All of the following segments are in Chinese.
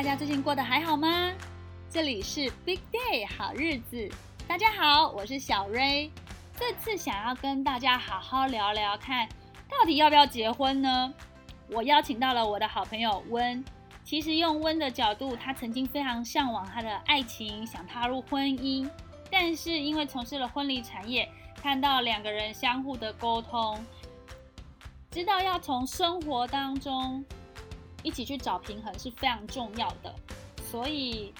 大家最近过得还好吗？这里是 Big Day 好日子，大家好，我是小瑞。这次想要跟大家好好聊聊，看到底要不要结婚呢？我邀请到了我的好朋友温。其实用温的角度，他曾经非常向往他的爱情，想踏入婚姻，但是因为从事了婚礼产业，看到两个人相互的沟通，知道要从生活当中。一起去找平衡是非常重要的，所以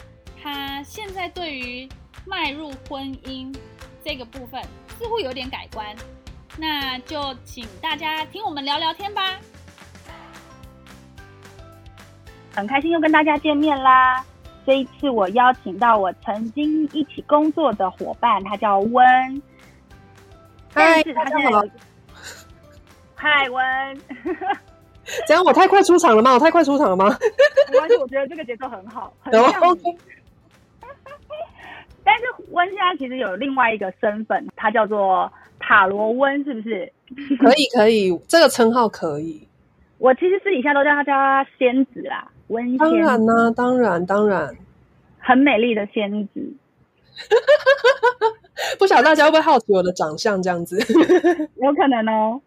他现在对于迈入婚姻这个部分似乎有点改观，那就请大家听我们聊聊天吧。很开心又跟大家见面啦！这一次我邀请到我曾经一起工作的伙伴，他叫温。嗨，大家好。嗨，温。怎样？我太快出场了吗？我太快出场了吗？没关系，我觉得这个节奏很好，很像。但是温现在其实有另外一个身份，他叫做塔罗温，是不是？可以，可以，这个称号可以。我其实私底下都叫他叫他仙子啦，温。当然啦，当然，当然，很美丽的仙子。不晓得大家会不会好奇我的长相？这样子，有可能哦。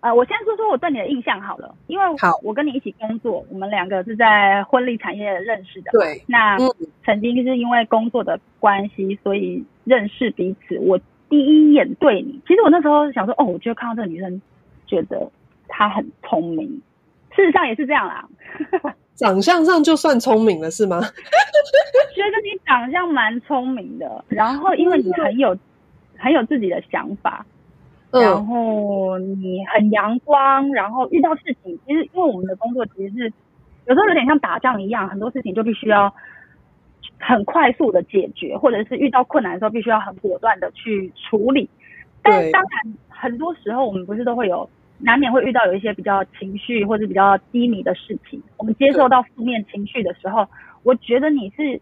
呃，我先说说我对你的印象好了，因为好，我跟你一起工作，我们两个是在婚礼产业认识的。对，那曾经是因为工作的关系，所以认识彼此。我第一眼对你，其实我那时候想说，哦，我就看到这个女生，觉得她很聪明。事实上也是这样啦，长相上就算聪明了是吗？觉得你长相蛮聪明的，然后因为你很有很有自己的想法。然后你很阳光，然后遇到事情，其实因为我们的工作其实是有时候有点像打仗一样，很多事情就必须要很快速的解决，或者是遇到困难的时候必须要很果断的去处理。但当然，很多时候我们不是都会有难免会遇到有一些比较情绪或者比较低迷的事情，我们接受到负面情绪的时候，我觉得你是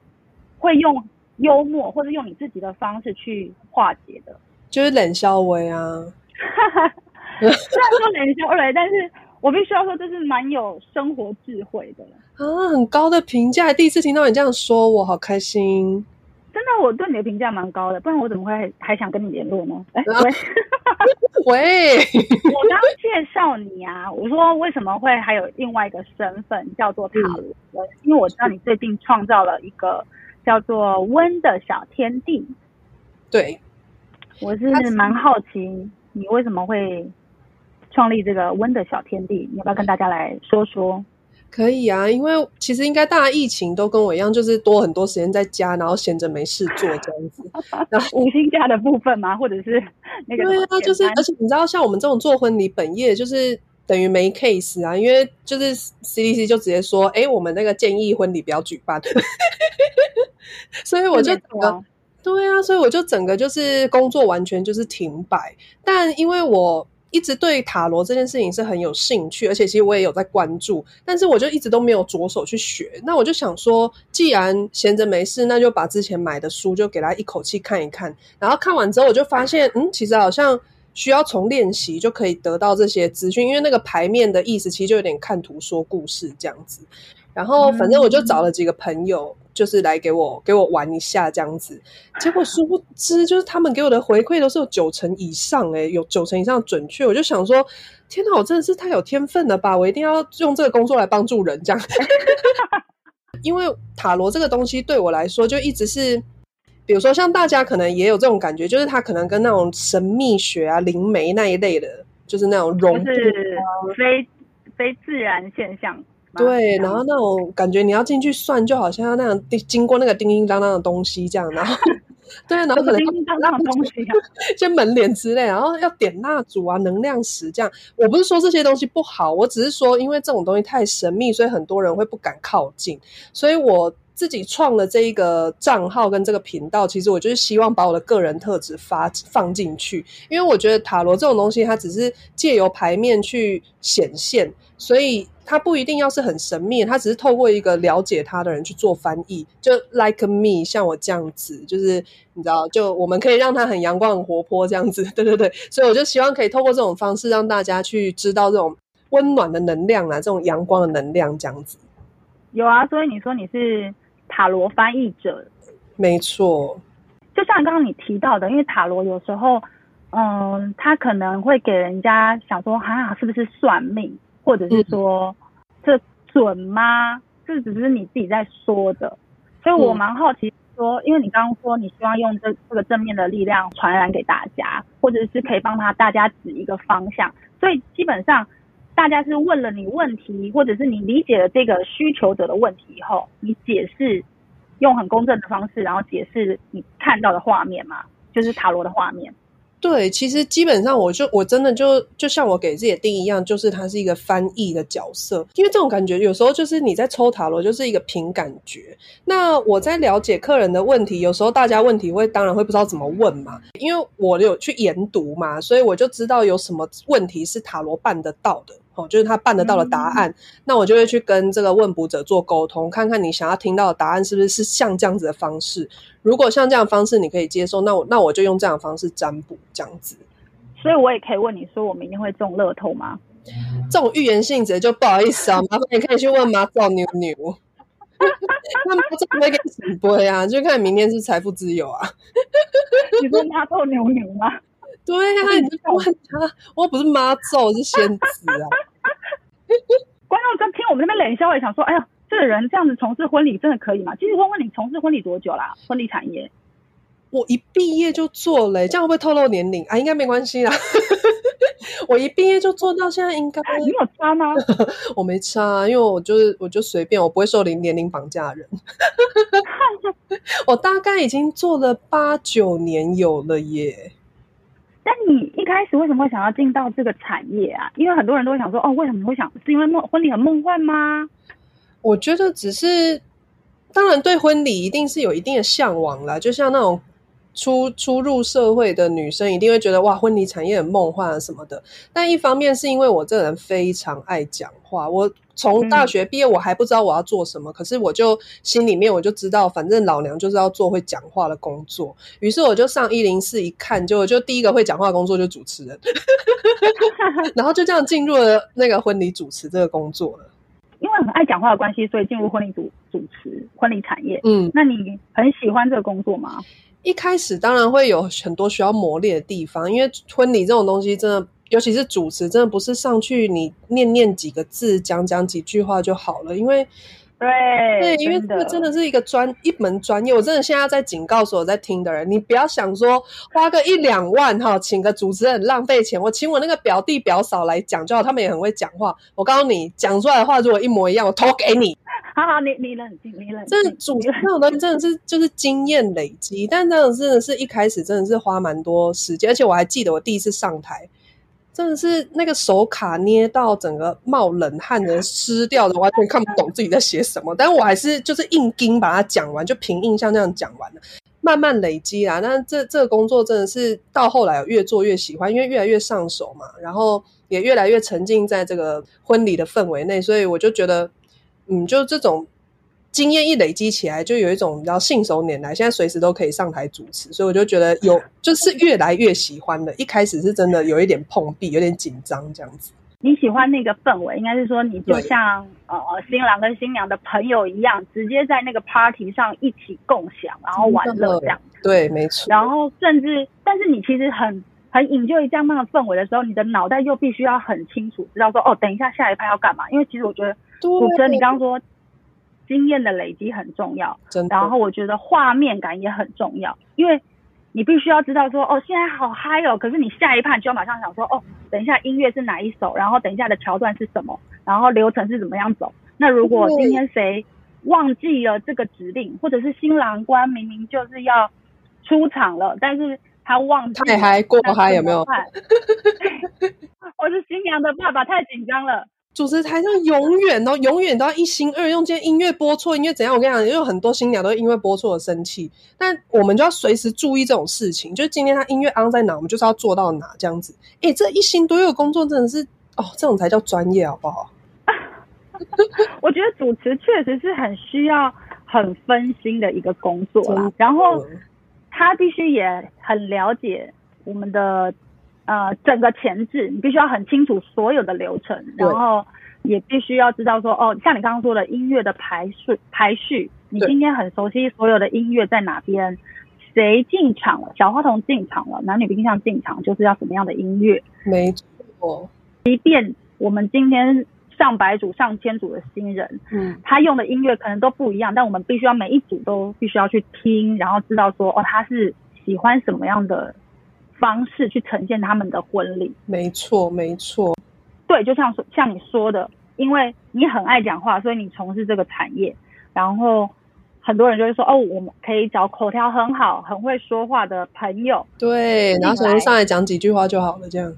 会用幽默或者用你自己的方式去化解的。就是冷笑微啊，虽然说冷笑微，但是我必须要说，这是蛮有生活智慧的啊，很高的评价，第一次听到你这样说，我好开心。真的，我对你的评价蛮高的，不然我怎么会还想跟你联络呢？哎，喂，喂，我刚介绍你啊，我说为什么会还有另外一个身份叫做塔罗？因为我知道你最近创造了一个叫做温的小天地，对。我是蛮好奇，你为什么会创立这个温的小天地？你要不要跟大家来说说？可以啊，因为其实应该大家疫情都跟我一样，就是多很多时间在家，然后闲着没事做这样子。然后 五星假的部分吗？或者是那个？对啊，就是而且你知道，像我们这种做婚礼本业，就是等于没 case 啊，因为就是 CDC 就直接说，哎，我们那个建议婚礼不要举办，所以我就对啊，所以我就整个就是工作完全就是停摆。但因为我一直对塔罗这件事情是很有兴趣，而且其实我也有在关注，但是我就一直都没有着手去学。那我就想说，既然闲着没事，那就把之前买的书就给他一口气看一看。然后看完之后，我就发现，嗯，其实好像需要从练习就可以得到这些资讯，因为那个牌面的意思其实就有点看图说故事这样子。然后反正我就找了几个朋友。就是来给我给我玩一下这样子，结果殊不知，就是他们给我的回馈都是有九成以上，哎，有九成以上准确。我就想说，天哪，我真的是太有天分了吧！我一定要用这个工作来帮助人，这样。因为塔罗这个东西对我来说，就一直是，比如说像大家可能也有这种感觉，就是它可能跟那种神秘学啊、灵媒那一类的，就是那种融是非非自然现象。对，然后那种感觉，你要进去算，就好像要那样经过那个叮叮当当的东西这样，然后 对，然后可能叮叮当当的东西，就门帘之类，然后要点蜡烛啊，能量石这样。我不是说这些东西不好，我只是说，因为这种东西太神秘，所以很多人会不敢靠近。所以我自己创了这一个账号跟这个频道，其实我就是希望把我的个人特质发放进去，因为我觉得塔罗这种东西，它只是借由牌面去显现，所以。他不一定要是很神秘，他只是透过一个了解他的人去做翻译，就 like me，像我这样子，就是你知道，就我们可以让他很阳光、很活泼这样子，对对对，所以我就希望可以透过这种方式让大家去知道这种温暖的能量啊，这种阳光的能量这样子。有啊，所以你说你是塔罗翻译者，没错。就像刚刚你提到的，因为塔罗有时候，嗯，他可能会给人家想说，哈啊，是不是算命，或者是说这准吗？这只是你自己在说的，所以我蛮好奇。说，因为你刚刚说你希望用这这个正面的力量传染给大家，或者是可以帮他大家指一个方向，所以基本上大家是问了你问题，或者是你理解了这个需求者的问题以后，你解释用很公正的方式，然后解释你看到的画面嘛，就是塔罗的画面。对，其实基本上我就我真的就就像我给自己定义一样，就是它是一个翻译的角色。因为这种感觉有时候就是你在抽塔罗，就是一个凭感觉。那我在了解客人的问题，有时候大家问题会当然会不知道怎么问嘛，因为我有去研读嘛，所以我就知道有什么问题是塔罗办得到的。哦，就是他办得到的答案，那我就会去跟这个问卜者做沟通，看看你想要听到的答案是不是是像这样子的方式。如果像这样方式你可以接受，那我那我就用这样的方式占卜这样子。所以我也可以问你说，我明天会中乐透吗？这种预言性质就不好意思啊，麻烦你可以去问妈祖牛牛，那妈祖会给你什么啊？就看明天是财富自由啊。你说妈祖牛牛吗？对啊，你就问他，我不是妈咒，是仙子啊。我们那边冷笑，也想说，哎呀，这个人这样子从事婚礼真的可以吗？其实问问你从事婚礼多久啦？婚礼产业，我一毕业就做了，这样会不会透露年龄啊？应该没关系啦。我一毕业就做到现在，应该你有差吗？我没差，因为我就是我就随便，我不会受年年龄绑架人。我大概已经做了八九年有了耶。但你一开始为什么会想要进到这个产业啊？因为很多人都会想说，哦，为什么会想？是因为梦婚礼很梦幻吗？我觉得只是，当然对婚礼一定是有一定的向往啦。就像那种初初入社会的女生，一定会觉得哇，婚礼产业很梦幻啊什么的。但一方面是因为我这人非常爱讲话，我。从大学毕业，我还不知道我要做什么，可是我就心里面我就知道，反正老娘就是要做会讲话的工作。于是我就上一零四一看，就就第一个会讲话工作就主持人，然后就这样进入了那个婚礼主持这个工作了。因为很爱讲话的关系，所以进入婚礼主主持婚礼产业。嗯，那你很喜欢这个工作吗？一开始当然会有很多需要磨练的地方，因为婚礼这种东西真的。尤其是主持，真的不是上去你念念几个字，讲讲几句话就好了。因为，对对，因为这个真的是一个专一门专业。我真的现在在警告所有在听的人，你不要想说花个一两万哈，请个主持人浪费钱。我请我那个表弟表嫂来讲就好，他们也很会讲话。我告诉你，讲出来的话如果一模一样，我投给你。好好，你你冷静，你冷静。这主持这种东西真的是就是经验累积，但这种真的是一开始真的是花蛮多时间，而且我还记得我第一次上台。真的是那个手卡捏到整个冒冷汗的湿掉的，完全看不懂自己在写什么。但我还是就是硬盯把它讲完，就凭印象这样讲完了。慢慢累积啊，那这这个工作真的是到后来越做越喜欢，因为越来越上手嘛，然后也越来越沉浸在这个婚礼的氛围内，所以我就觉得，嗯，就这种。经验一累积起来，就有一种比较信手拈来，现在随时都可以上台主持，所以我就觉得有 就是越来越喜欢了。一开始是真的有一点碰壁，有点紧张这样子。你喜欢那个氛围，应该是说你就像呃新郎跟新娘的朋友一样，直接在那个 party 上一起共享，然后玩乐这样。对，没错。然后甚至，但是你其实很很引咎于这样的氛围的时候，你的脑袋又必须要很清楚，知道说哦，等一下下一拍要干嘛？因为其实我觉得主持人，你刚刚说。经验的累积很重要，然后我觉得画面感也很重要，因为你必须要知道说，哦，现在好嗨哦，可是你下一趴就要马上想说，哦，等一下音乐是哪一首，然后等一下的桥段是什么，然后流程是怎么样走。那如果今天谁忘记了这个指令，或者是新郎官明明就是要出场了，但是他忘记太嗨过嗨有没有？我是新娘的爸爸，太紧张了。主持台上永远都永远都要一心二用，今天音乐播错，音乐怎样？我跟你讲，因为很多新娘都因为播错而生气。但我们就要随时注意这种事情，就是今天他音乐安在哪，我们就是要做到哪这样子。哎，这一心多用工作真的是哦，这种才叫专业，好不好？我觉得主持确实是很需要很分心的一个工作啦。然后他必须也很了解我们的。呃，整个前置你必须要很清楚所有的流程，然后也必须要知道说，哦，像你刚刚说的音乐的排序排序，你今天很熟悉所有的音乐在哪边，谁进场了，小花童进场了，男女宾相进场就是要什么样的音乐，没错。即便我们今天上百组、上千组的新人，嗯，他用的音乐可能都不一样，但我们必须要每一组都必须要去听，然后知道说，哦，他是喜欢什么样的方式去呈现他们的婚礼。没错，没错。对，就像说像你说的，因为你很爱讲话，所以你从事这个产业，然后很多人就会说，哦，我们可以找口条很好、很会说话的朋友。对，然后可能上来讲几句话就好了，这样。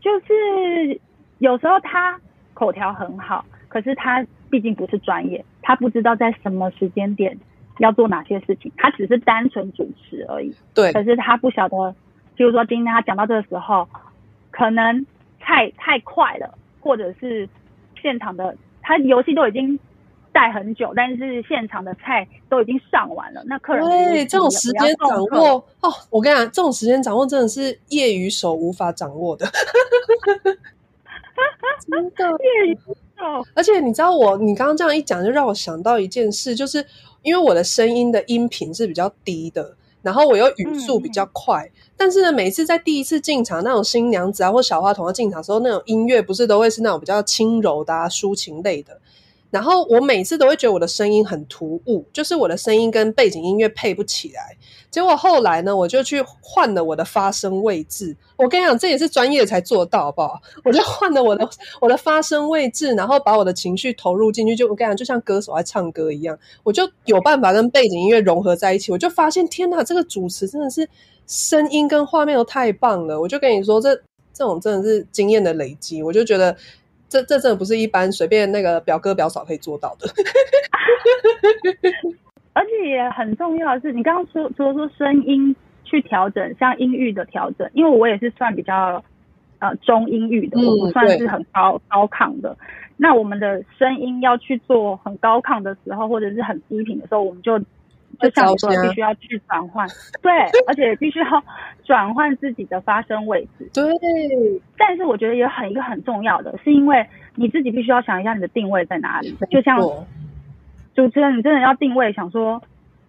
就是有时候他口条很好，可是他毕竟不是专业，他不知道在什么时间点要做哪些事情，他只是单纯主持而已。对，可是他不晓得，譬如说今天他讲到这个时候，可能太太快了，或者是现场的他游戏都已经带很久，但是现场的菜都已经上完了，那客人对这种时间掌握哦，我跟你讲，这种时间掌握真的是业余手无法掌握的。真的，而且你知道我，你刚刚这样一讲，就让我想到一件事，就是因为我的声音的音频是比较低的，然后我又语速比较快，但是呢，每次在第一次进场那种新娘子啊或小花童要进场的时候，那种音乐不是都会是那种比较轻柔的啊、抒情类的。然后我每次都会觉得我的声音很突兀，就是我的声音跟背景音乐配不起来。结果后来呢，我就去换了我的发声位置。我跟你讲，这也是专业才做到，好不好？我就换了我的 我的发声位置，然后把我的情绪投入进去。就我跟你讲，就像歌手在唱歌一样，我就有办法跟背景音乐融合在一起。我就发现，天哪，这个主持真的是声音跟画面都太棒了。我就跟你说，这这种真的是经验的累积。我就觉得。这这真的不是一般随便那个表哥表嫂可以做到的，而且也很重要的是，你刚刚说除了说声音去调整，像音域的调整，因为我也是算比较呃中音域的，我不算是很高高亢的。那我们的声音要去做很高亢的时候，或者是很低频的时候，我们就。就像你说，必须要去转换，对，而且必须要 转换自己的发声位置。对，但是我觉得也很一个很重要的，是因为你自己必须要想一下你的定位在哪里。就像主持人，你真的要定位，想说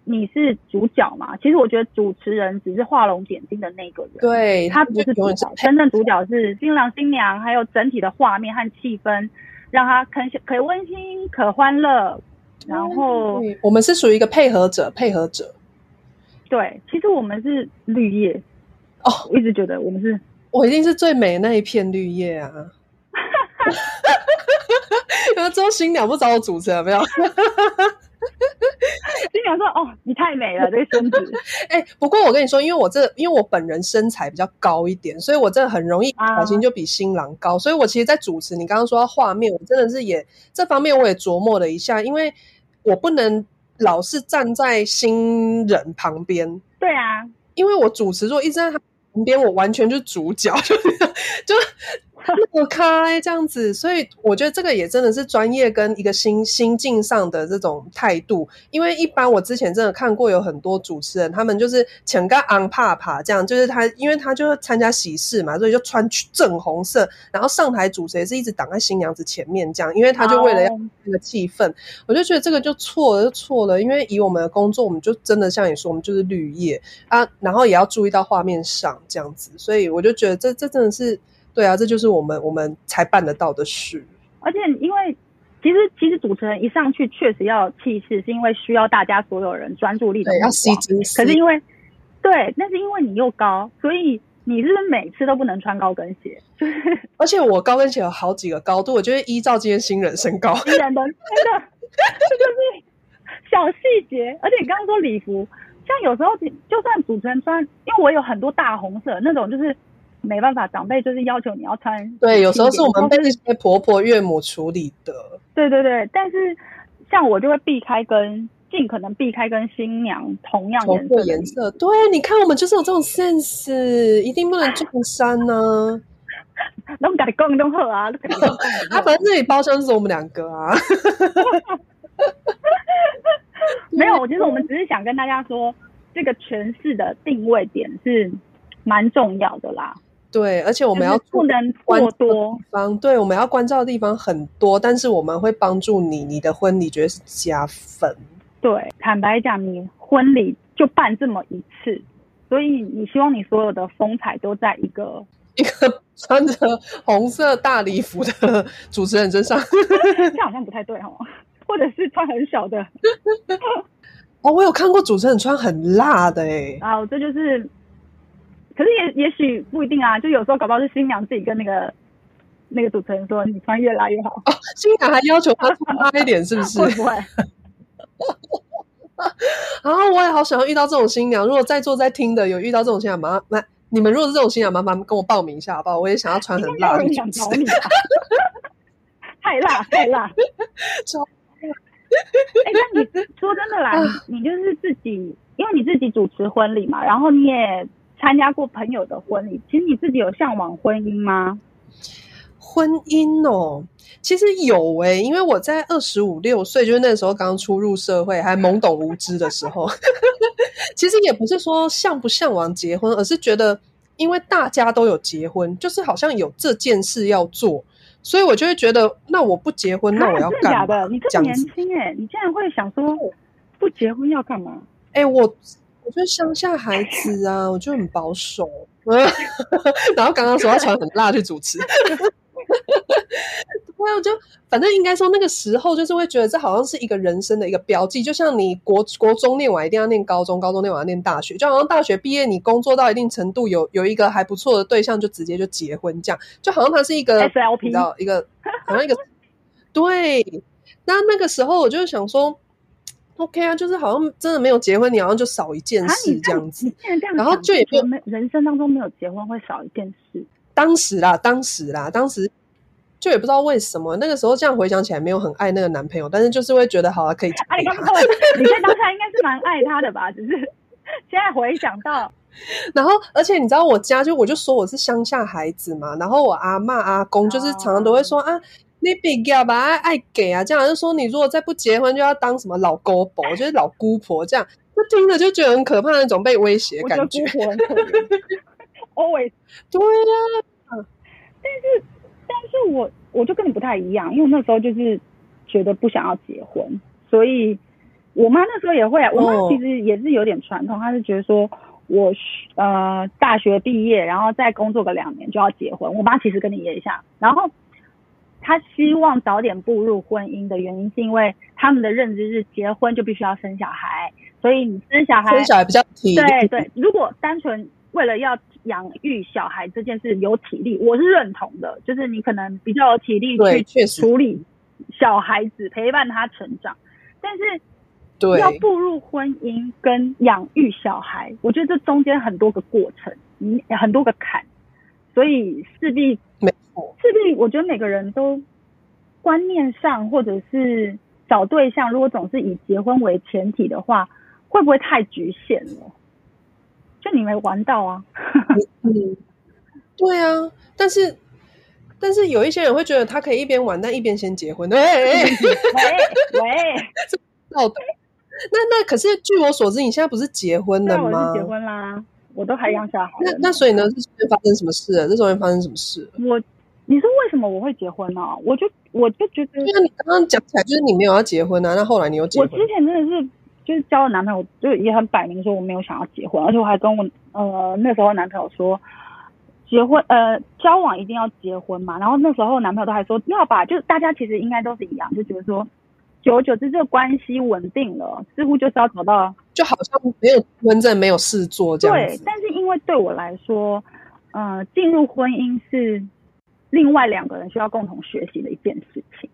你是主角嘛？其实我觉得主持人只是画龙点睛的那个人，对他不是主角，真正主角是新郎新娘，还有整体的画面和气氛，让他可可温馨、可欢乐。然后我们是属于一个配合者，配合者。对，其实我们是绿叶哦，我一直觉得我们是，我一定是最美的那一片绿叶啊！因为周新鸟不找我主持，没有。新娘说：“哦，你太美了，这个身子。”哎，不过我跟你说，因为我这因为我本人身材比较高一点，所以我真的很容易小心就比新郎高。所以我其实，在主持你刚刚说到画面，我真的是也这方面我也琢磨了一下，因为我不能老是站在新人旁边。对啊，因为我主持如果一直在他旁边，我完全就是主角，就 就。那么开这样子，所以我觉得这个也真的是专业跟一个心心境上的这种态度。因为一般我之前真的看过有很多主持人，他们就是请个昂帕帕这样，就是他因为他就是参加喜事嘛，所以就穿正红色，然后上台主持也是一直挡在新娘子前面这样，因为他就为了要那个气氛。我就觉得这个就错了，就错了。因为以我们的工作，我们就真的像你说，我们就是绿叶啊，然后也要注意到画面上这样子，所以我就觉得这这真的是。对啊，这就是我们我们才办得到的事。而且，因为其实其实主持人一上去确实要气势，是因为需要大家所有人专注力的要吸睛。可是因为对，那是因为你又高，所以你是不是每次都不能穿高跟鞋？而且我高跟鞋有好几个高度，我觉得依照今天新人身高，新人的真的这就是小细节。而且你刚刚说礼服，像有时候就算主持人穿，因为我有很多大红色那种，就是。没办法，长辈就是要求你要穿。对，有时候是我们被那些婆婆岳母处理的。对对对，但是像我就会避开跟尽可能避开跟新娘同样颜色颜色。对，你看我们就是有这种 sense，一定不能撞衫呢。那我们改共同喝啊，啊，反正这里包厢是我们两个啊。没有，其实我们只是想跟大家说，这个诠释的定位点是蛮重要的啦。对，而且我们要不能过多地方，对，我们要关照的地方很多，但是我们会帮助你，你的婚礼绝对是加分。对，坦白讲，你婚礼就办这么一次，所以你希望你所有的风采都在一个 一个穿着红色大礼服的主持人身上，这好像不太对哦，或者是穿很小的。哦，我有看过主持人穿很辣的哎，啊，这就是。可是也也许不一定啊，就有时候搞不好是新娘自己跟那个那个主持人说，你穿越辣越好。哦，新娘还要求她穿辣一点，是不是？会不会？然 后我也好想要遇到这种新娘。如果在座在听的有遇到这种新娘，麻烦你们如果是这种新娘，麻烦跟我报名一下好不好？我也想要穿很辣的。想找你，太辣太辣，超 哎，那你说真的啦，你就是自己，因为你自己主持婚礼嘛，然后你也。参加过朋友的婚礼，其实你自己有向往婚姻吗？婚姻哦，其实有诶，因为我在二十五六岁，就是那时候刚初入社会，还懵懂无知的时候，其实也不是说向不向往结婚，而是觉得因为大家都有结婚，就是好像有这件事要做，所以我就会觉得，那我不结婚，那我要干嘛？你这么年轻哎，你竟然会想说不结婚要干嘛？哎，我。我觉得乡下孩子啊，我就很保守。然后刚刚说要穿很辣去主持，对我，就反正应该说那个时候就是会觉得这好像是一个人生的一个标记，就像你国国中念完一定要念高中，高中念完要念大学，就好像大学毕业你工作到一定程度有有一个还不错的对象就直接就结婚这样，就好像它是一个 SLP，你知道一个好像一个 对。那那个时候我就想说。OK 啊，就是好像真的没有结婚，你好像就少一件事这样子。然后就也就没人生当中没有结婚会少一件事。当时啦，当时啦，当时就也不知道为什么，那个时候这样回想起来没有很爱那个男朋友，但是就是会觉得好啊可以。啊，你刚刚你在当下应该是蛮爱他的吧？只是现在回想到，然后而且你知道我家就我就说我是乡下孩子嘛，然后我阿妈阿公就是常常都会说啊。你比较吧，爱爱给啊，这样就说你如果再不结婚，就要当什么老姑婆，就是老姑婆这样，就听着就觉得很可怕那种被威胁感觉。姑婆很可怜。Always 对呀，但是但是我我就跟你不太一样，因为那时候就是觉得不想要结婚，所以我妈那时候也会，我妈其实也是有点传统，她是觉得说我呃大学毕业，然后再工作个两年就要结婚。我妈其实跟你也像，然后。他希望早点步入婚姻的原因，是因为他们的认知是结婚就必须要生小孩，所以你生小孩生小孩比较体对对。如果单纯为了要养育小孩这件事有体力，我是认同的，就是你可能比较有体力去处理小孩子，陪伴他成长。但是对要步入婚姻跟养育小孩，我觉得这中间很多个过程，嗯，很多个坎，所以势必没。势必，我觉得每个人都观念上，或者是找对象，如果总是以结婚为前提的话，会不会太局限了？就你没玩到啊？嗯，对啊。但是，但是有一些人会觉得他可以一边玩，但一边先结婚。喂喂喂，哦，那那可是据我所知，你现在不是结婚了吗？结婚啦，我都还养小孩。那那所以呢，这中间发生什么事了？这中间发生什么事？我。你说为什么我会结婚呢？我就我就觉得，因为你刚刚讲起来就是你没有要结婚啊，那后来你又结婚？我之前真的是就是交了男朋友，就也很摆明说我没有想要结婚，而且我还跟我呃那时候男朋友说，结婚呃交往一定要结婚嘛。然后那时候男朋友都还说要吧，就是大家其实应该都是一样，就觉得说久而久之这个关系稳定了，似乎就是要找到，就好像没有婚证没有事做这样对，但是因为对我来说，呃，进入婚姻是。另外两个人需要共同学习的一件事情，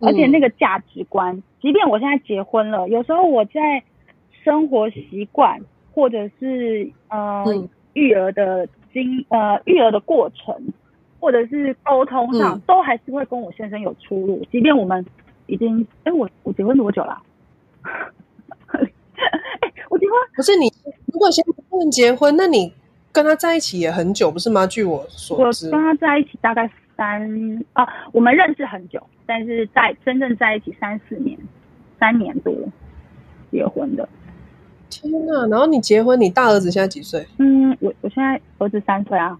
而且那个价值观，即便我现在结婚了，有时候我在生活习惯或者是呃育儿的经呃育儿的过程，或者是沟通上，都还是会跟我先生有出入。即便我们已经哎，我我结婚多久了？哎，我结婚不是你，如果先不能结婚，那你。跟他在一起也很久，不是吗？据我所知，我跟他在一起大概三啊，我们认识很久，但是在真正在一起三四年，三年多结婚的。天呐！然后你结婚，你大儿子现在几岁？嗯，我我现在儿子三岁啊。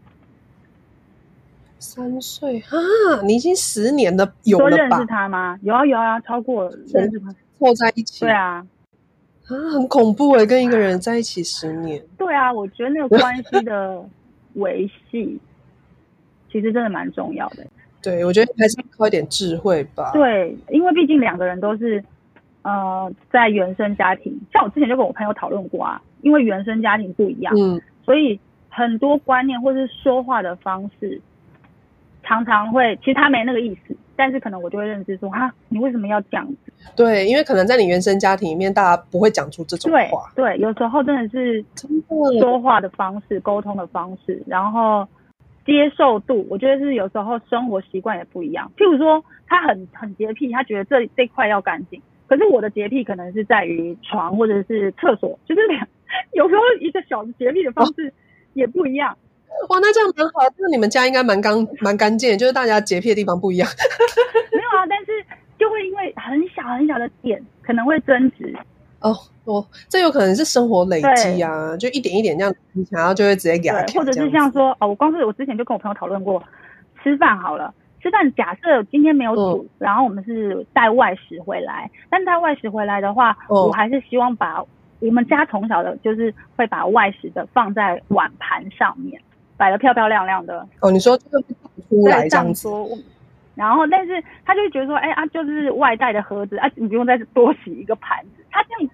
三岁啊，你已经十年的，有了吧说认识？他吗？有啊有啊，超过认识他。凑在一起，对啊，啊，很恐怖哎，跟一个人在一起十年，对啊，我觉得那个关系的维系，其实真的蛮重要的。对我觉得还是靠一点智慧吧。对，因为毕竟两个人都是呃在原生家庭，像我之前就跟我朋友讨论过啊，因为原生家庭不一样，嗯，所以很多观念或是说话的方式，常常会其实他没那个意思，但是可能我就会认知说哈，你为什么要这样子？对，因为可能在你原生家庭里面，大家不会讲出这种话，对，有时候真的是真的。说话的方式、沟通的方式，然后接受度，我觉得是有时候生活习惯也不一样。譬如说，他很很洁癖，他觉得这这块要干净，可是我的洁癖可能是在于床或者是厕所，就是两有时候一个小的洁癖的方式也不一样。哇，那这样蛮好，那你们家应该蛮干蛮干净，就是大家洁癖的地方不一样。没有啊，但是就会因为很小很小的点可能会争执。哦哦，这有可能是生活累积啊，就一点一点这样积起来，然后就会直接给他对，或者是像说哦，我光是我之前就跟我朋友讨论过，吃饭好了，吃饭假设今天没有煮，嗯然后我们是带外食回来，但带外食回来的话，哦我还是希望把我们家从小的就是会把外食的放在碗盘上面，摆的漂漂亮亮的，哦，你说这个出来对，这样子，然后，但是他就会觉得说，哎啊，就是外带的盒子啊，你不用再多洗一个盘子。他这样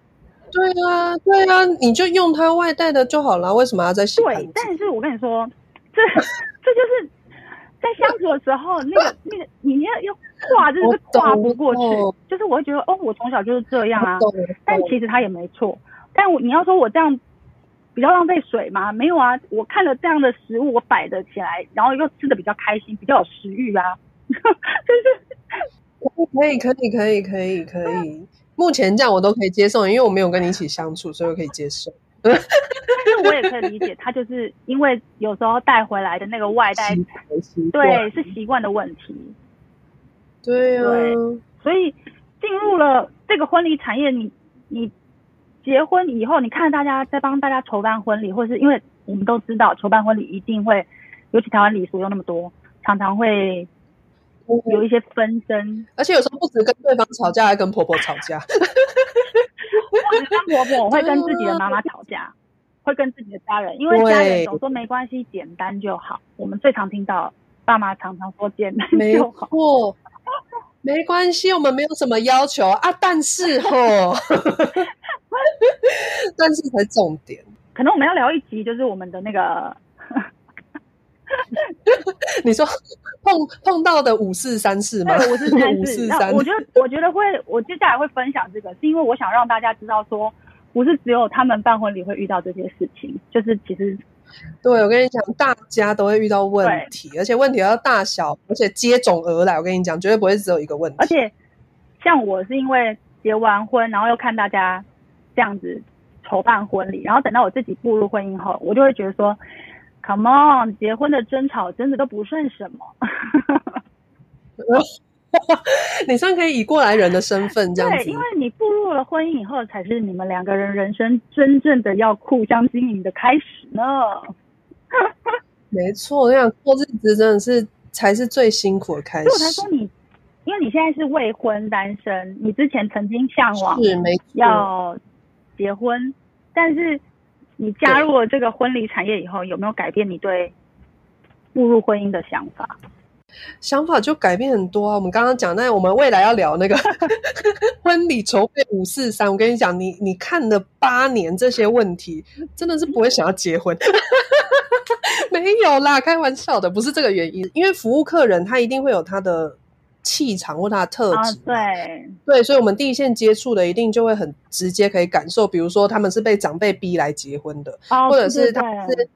对啊，对啊，你就用他外带的就好了，为什么要再洗对，？但是我跟你说，这这就是在相处的时候，那个那个你要要跨，就是跨不过去。就是我会觉得，哦，我从小就是这样啊但其实他也没错。但我你要说我这样比较浪费水吗？没有啊，我看了这样的食物，我摆得起来，然后又吃的比较开心，比较有食欲啊。就是可以，可以，可以，可以，可以。目前这样我都可以接受，因为我没有跟你一起相处，所以我可以接受。但是我也可以理解，他就是因为有时候带回来的那个外带，对，是习惯的问题。对啊，对所以进入了这个婚礼产业，你你结婚以后，你看大家在帮大家筹办婚礼，或是因为我们都知道筹办婚礼一定会，尤其台湾礼俗又那么多，常常会有一些纷争，而且有时候不止跟对方吵架，还跟婆婆吵架。或者跟婆婆会跟自己的妈妈吵架，会跟自己的家人，因为家人对总说没关系，简单就好。我们最常听到爸妈常常说简单没就好。错，没关系，我们没有什么要求啊，但是吼，但是才重点。可能我们要聊一集，就是我们的那个 你说碰碰到的五四三四吗？对，五四三五四。我觉得，我觉得会，我接下来会分享这个，是因为我想让大家知道说，不是只有他们办婚礼会遇到这些事情，就是其实对，我跟你讲，大家都会遇到问题，而且问题要大小，而且接踵而来。我跟你讲，绝对不会只有一个问题。而且像我是因为结完婚，然后又看大家这样子筹办婚礼，然后等到我自己步入婚姻后，我就会觉得说，Come on，结婚的争吵真的都不算什么。你算可以以过来人的身份这样对，子因，为你步入了婚姻以后，才是你们两个人人生真正的要互相经营的开始呢。没错。我想过日子真的是才是最辛苦的开所以我才始说。你，因为你现在是未婚单身，你之前曾经向往是没，要结婚，但是你加入了这个婚礼产业以后，有没有改变你对步入婚姻的想法？想法就改变很多啊。我们刚刚讲，那我们未来要聊那个 婚礼筹备五四三，我跟你讲，你你看了八年这些问题，真的是不会想要结婚。没有啦，开玩笑的，不是这个原因。因为服务客人，他一定会有他的气场或他的特啊质，，对，对，所以我们第一线接触的一定就会很直接可以感受，比如说他们是被长辈逼来结婚的，哦，或者是他们是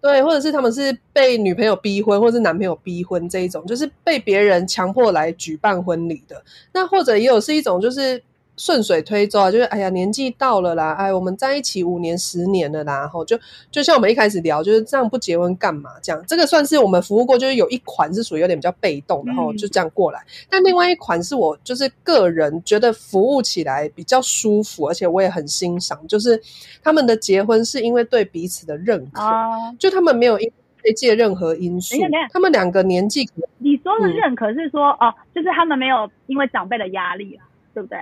对，或者是他们是被女朋友逼婚，或者是男朋友逼婚这一种，就是被别人强迫来举办婚礼的。那或者也有是一种就是顺水推舟啊，就是哎呀年纪到了啦，哎我们在一起五年十年了啦，然后就就像我们一开始聊，就是这样不结婚干嘛？这样这个算是我们服务过，就是有一款是属于有点比较被动的，然后嗯就这样过来。但另外一款是我就是个人觉得服务起来比较舒服，而且我也很欣赏，就是他们的结婚是因为对彼此的认可。啊，就他们没有因外界任何因素。他们两个年纪，你说的认可是说哦，就是他们没有因为长辈的压力啊，对不对？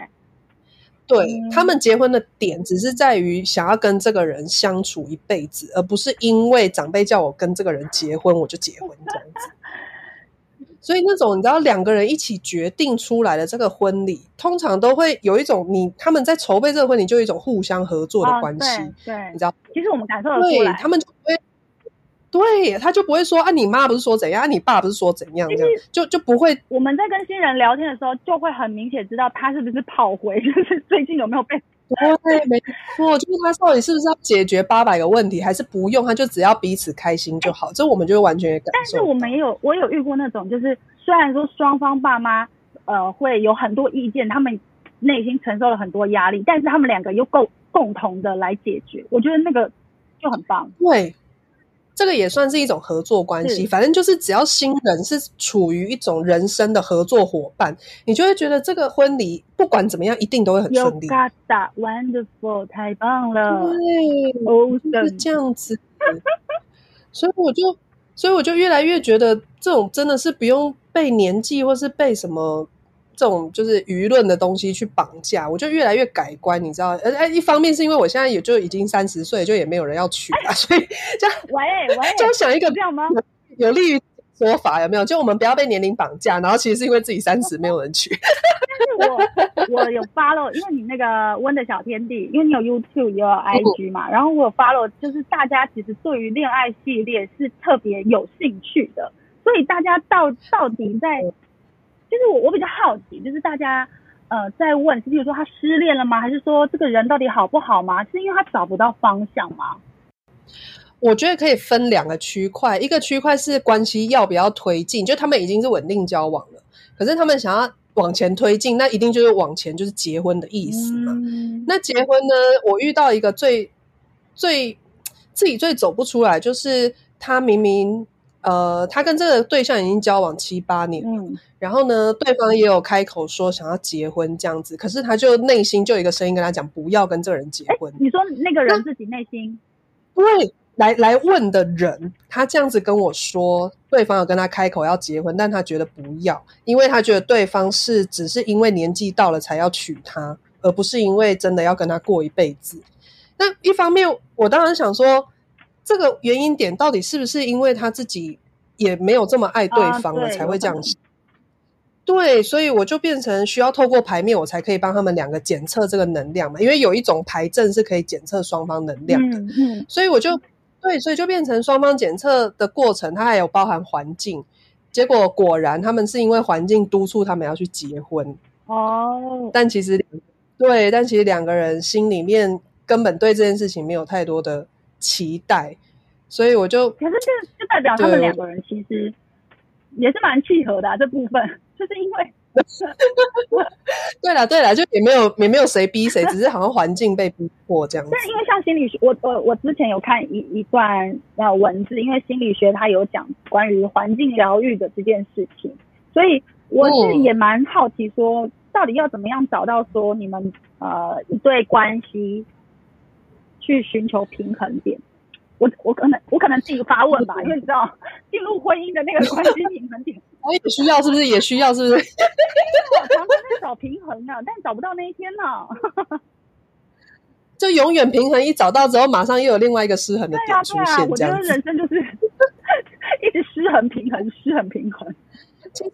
对他们结婚的点只是在于想要跟这个人相处一辈子，而不是因为长辈叫我跟这个人结婚我就结婚这样子。所以那种你知道两个人一起决定出来的这个婚礼，通常都会有一种你他们在筹备这个婚礼就有一种互相合作的关系。对，你知道？其实我们感受得出来，他们就不会。对，他就不会说啊，你妈不是说怎样，你爸不是说怎样，这样就就不会。我们在跟新人聊天的时候，就会很明显知道他是不是跑回，就是最近有没有被。对，没错，就是他到底是不是要解决八百个问题，还是不用，他就只要彼此开心就好。这我们就完全感受。但是我没有，我有遇过那种，就是虽然说双方爸妈呃会有很多意见，他们内心承受了很多压力，但是他们两个又共共同的来解决，我觉得那个就很棒。对。这个也算是一种合作关系，反正就是只要新人是处于一种人生的合作伙伴，你就会觉得这个婚礼不管怎么样，一定都会很顺利。Wonderful，太棒了！对，就是这样子。所以我就，所以我就越来越觉得，这种真的是不用被年纪或是被什么。这种就是舆论的东西去绑架，我就越来越改观，你知道？呃，一方面是因为我现在也就已经三十岁，就也没有人要娶了，所以这样，喂喂，就想一个这样吗？有利于说法有没有？就我们不要被年龄绑架，然后其实是因为自己三十没有人娶。但是我我有 follow，因为你那个温的小天地，因为你有 YouTube 也有 IG 嘛，然后我有 follow，就是大家其实对于恋爱系列是特别有兴趣的，所以大家到到底在。就是我，我比较好奇，就是大家呃在问，比如说他失恋了吗？还是说这个人到底好不好吗？是因为他找不到方向吗？我觉得可以分两个区块，一个区块是关系要不要推进，就他们已经是稳定交往了，可是他们想要往前推进，那一定就是往前就是结婚的意思嘛。那结婚呢，我遇到一个最最自己最走不出来，就是他明明。呃，他跟这个对象已经交往七八年了，然后呢，对方也有开口说想要结婚这样子，可是他就内心就有一个声音跟他讲不要跟这个人结婚。你说那个人自己内心？对，来来问的人，他这样子跟我说，对方有跟他开口要结婚，但他觉得不要，因为他觉得对方是只是因为年纪到了才要娶她，而不是因为真的要跟他过一辈子。那一方面，我当然想说。这个原因点到底是不是因为他自己也没有这么爱对方了才会这样想？对，所以我就变成需要透过牌面，我才可以帮他们两个检测这个能量嘛。因为有一种牌阵是可以检测双方能量的，嗯，所以我就对，所以就变成双方检测的过程，它还有包含环境。结果果然，他们是因为环境督促他们要去结婚哦。但其实对，但其实两个人心里面根本对这件事情没有太多的。期待，所以我就可是这就代表他们两个人其实也是蛮契合的啊。这部分 就是因为对了对了，就也没有也没有谁逼谁，只是好像环境被逼迫这样。但因为像心理学，我我我之前有看一一段呃文字，因为心理学它有讲关于环境疗愈的这件事情，所以我是也蛮好奇，说到底要怎么样找到说你们呃一对关系。去寻求平衡点，我我可能我可能自己发问吧，因为你知道进入婚姻的那个关系平衡点，我也需要是不是也需要是不是？我常常在找平衡呢，但找不到那一天呢。就永远平衡，一找到之后，马上又有另外一个失衡的点出现。我觉得人生就是 一直失衡平衡，失衡平衡。其实。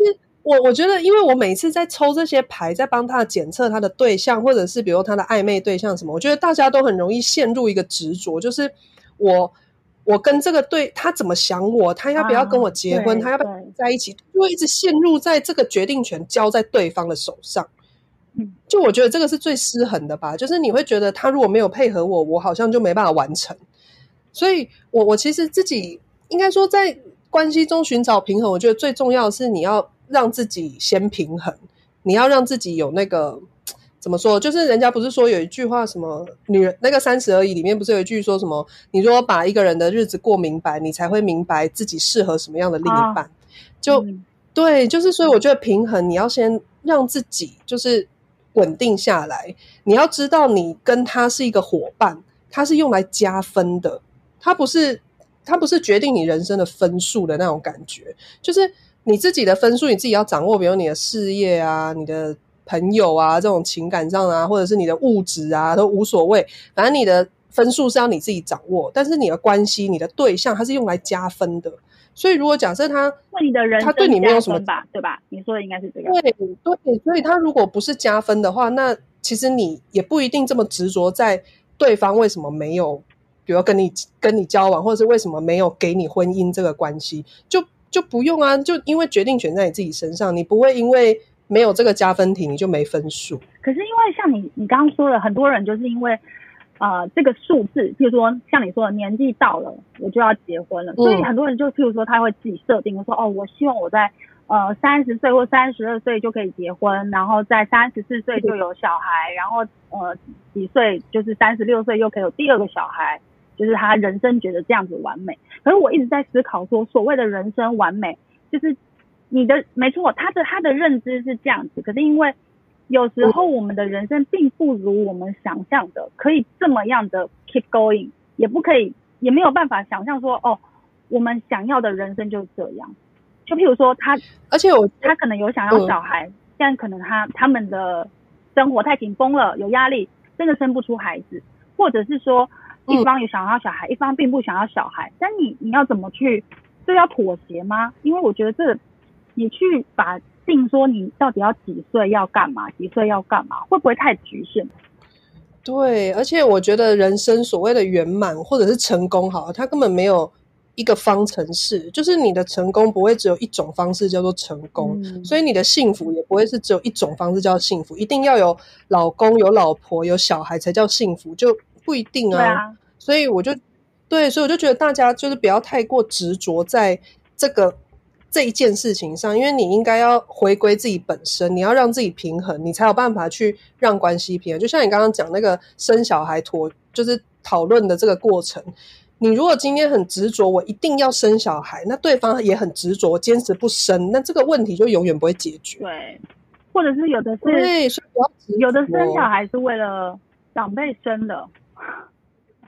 我我觉得，因为我每次在抽这些牌，在帮他检测他的对象，或者是比如他的暧昧对象什么，我觉得大家都很容易陷入一个执着，就是我我跟这个对他怎么想我，他要不要跟我结婚，他要不要在一起，就会一直陷入在这个决定权交在对方的手上。嗯，就我觉得这个是最失衡的吧，就是你会觉得他如果没有配合我，我好像就没办法完成。所以，我我其实自己应该说，在关系中寻找平衡，我觉得最重要的是你要。让自己先平衡，你要让自己有那个怎么说？就是人家不是说有一句话什么“女人那个三十而已”里面不是有一句说什么？你如果把一个人的日子过明白，你才会明白自己适合什么样的另一半。就对，就是所以我觉得平衡，你要先让自己就是稳定下来。你要知道，你跟他是一个伙伴，他是用来加分的，他不是。他不是决定你人生的分数的那种感觉，就是你自己的分数你自己要掌握，比如你的事业啊，你的朋友啊，这种情感上啊，或者是你的物质啊，都无所谓，反正你的分数是要你自己掌握，但是你的关系、你的对象，它是用来加分的。所以，如果假设他对你的人，他对你没有什么吧，对吧？你说的应该是这个。对对，所以他如果不是加分的话，那其实你也不一定这么执着在对方为什么没有，比如跟你跟你交往，或者是为什么没有给你婚姻这个关系，就就不用啊，就因为决定权在你自己身上，你不会因为没有这个加分题你就没分数。可是因为像你你刚刚说的，很多人就是因为。呃，这个数字，譬如说像你说的年纪到了，我就要结婚了，所以很多人就譬如说他会自己设定说，哦，我希望我在呃三十岁或三十二岁就可以结婚，然后在三十四岁就有小孩，然后呃几岁就是三十六岁又可以有第二个小孩，就是他人生觉得这样子完美。可是我一直在思考说，所谓的人生完美，就是你的没错，他的他的认知是这样子，可是因为。有时候我们的人生并不如我们想象的可以这么样的 keep going，也不可以，也没有办法想象说哦，我们想要的人生就是这样。就譬如说他，而且我他可能有想要小孩，但可能他他们的生活太紧绷了，有压力，真的生不出孩子，或者是说一方也想要小孩，一方并不想要小孩，但你你要怎么去，这要妥协吗？因为我觉得这你去把。定说你到底要几岁要干嘛？几岁要干嘛？会不会太局限？对，而且我觉得人生所谓的圆满或者是成功，好，它根本没有一个方程式。就是你的成功不会只有一种方式叫做成功，所以你的幸福也不会是只有一种方式叫幸福。一定要有老公、有老婆、有小孩才叫幸福，就不一定啊。所以我就对，所以我就觉得大家就是不要太过执着在这个。这一件事情上，因为你应该要回归自己本身，你要让自己平衡，你才有办法去让关系平衡。就像你刚刚讲那个生小孩妥，就是讨论的这个过程。你如果今天很执着，我一定要生小孩，那对方也很执着，坚持不生，那这个问题就永远不会解决。对，或者是有的是对，有的生小孩是为了长辈生的。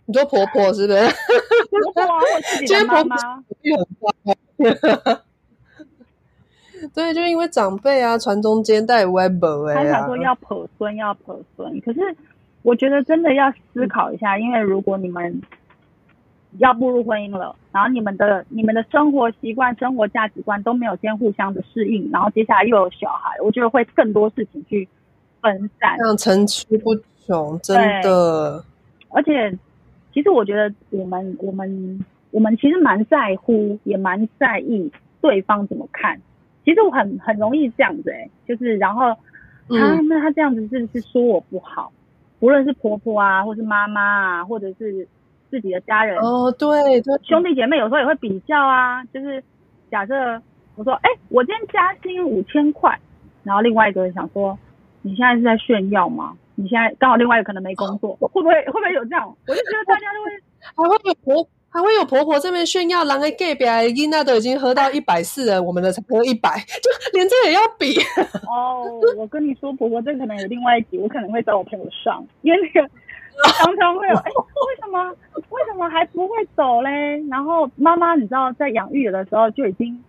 你说婆婆是不是？婆婆啊，我自己的妈妈。对，就因为长辈啊，传宗接代，web 哎，他想说要婆孙，要婆孙。可是我觉得真的要思考一下，因为如果你们要步入婚姻了，然后你们的你们的生活习惯、生活价值观都没有先互相的适应，然后接下来又有小孩，我觉得会更多事情去分散，这样层出不穷，真的。而且，其实我觉得我们我们我们其实蛮在乎，也蛮在意对方怎么看。其实我很很容易这样子哎，就是然后他那他这样子是不是说我不好，无论是婆婆啊，或是妈妈啊，或者是自己的家人。哦，对对，兄弟姐妹有时候也会比较啊，就是假设我说哎，我今天加薪五千块，然后另外一个人想说你现在是在炫耀吗？你现在刚好另外一个可能没工作，会不会会不会有这样？我就觉得大家都会 还会有婆。还会有婆婆这边炫耀，狼的 gay 比阿伊娜都已经喝到一百四了，我们的才喝一百，就连这也要比。哦，我跟你说，婆婆这可能有另外一集，我可能会找我朋友上，因为那个 常常会有，哎，为什么为什么还不会走嘞？然后妈妈，你知道在养育的时候就已经